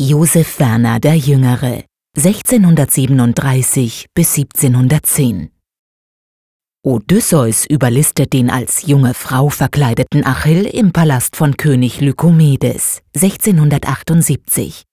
Josef Werner der Jüngere 1637 bis 1710 Odysseus überlistet den als junge Frau verkleideten Achill im Palast von König Lykomedes 1678.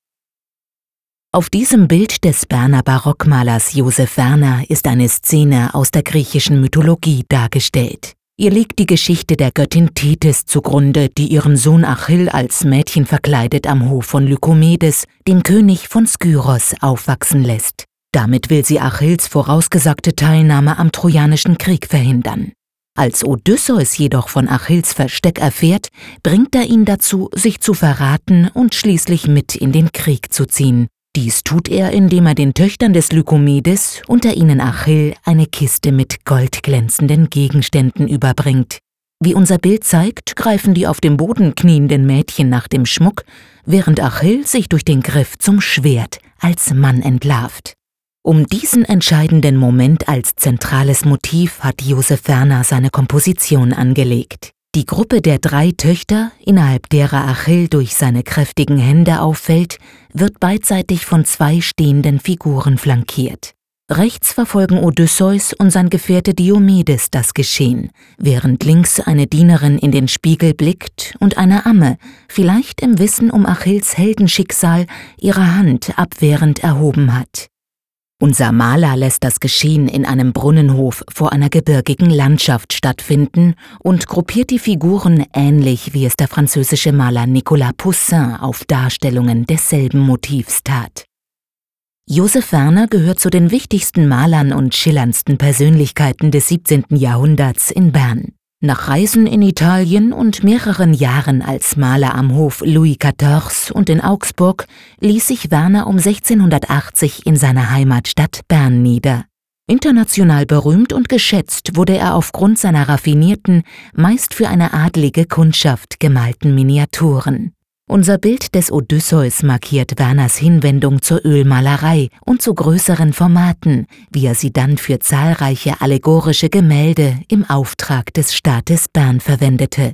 Auf diesem Bild des Berner Barockmalers Josef Werner ist eine Szene aus der griechischen Mythologie dargestellt. Ihr liegt die Geschichte der Göttin Thetis zugrunde, die ihren Sohn Achill als Mädchen verkleidet am Hof von Lykomedes, dem König von Skyros, aufwachsen lässt. Damit will sie Achilles vorausgesagte Teilnahme am Trojanischen Krieg verhindern. Als Odysseus jedoch von Achilles Versteck erfährt, bringt er ihn dazu, sich zu verraten und schließlich mit in den Krieg zu ziehen. Dies tut er, indem er den Töchtern des Lykomedes, unter ihnen Achill, eine Kiste mit goldglänzenden Gegenständen überbringt. Wie unser Bild zeigt, greifen die auf dem Boden knienden Mädchen nach dem Schmuck, während Achill sich durch den Griff zum Schwert als Mann entlarvt. Um diesen entscheidenden Moment als zentrales Motiv hat Josef Werner seine Komposition angelegt. Die Gruppe der drei Töchter, innerhalb derer Achill durch seine kräftigen Hände auffällt, wird beidseitig von zwei stehenden Figuren flankiert. Rechts verfolgen Odysseus und sein Gefährte Diomedes das Geschehen, während links eine Dienerin in den Spiegel blickt und eine Amme, vielleicht im Wissen um Achilles Heldenschicksal, ihre Hand abwehrend erhoben hat. Unser Maler lässt das Geschehen in einem Brunnenhof vor einer gebirgigen Landschaft stattfinden und gruppiert die Figuren ähnlich wie es der französische Maler Nicolas Poussin auf Darstellungen desselben Motivs tat. Josef Werner gehört zu den wichtigsten Malern und schillerndsten Persönlichkeiten des 17. Jahrhunderts in Bern. Nach Reisen in Italien und mehreren Jahren als Maler am Hof Louis XIV und in Augsburg ließ sich Werner um 1680 in seiner Heimatstadt Bern nieder. International berühmt und geschätzt wurde er aufgrund seiner raffinierten, meist für eine adlige Kundschaft gemalten Miniaturen. Unser Bild des Odysseus markiert Werners Hinwendung zur Ölmalerei und zu größeren Formaten, wie er sie dann für zahlreiche allegorische Gemälde im Auftrag des Staates Bern verwendete.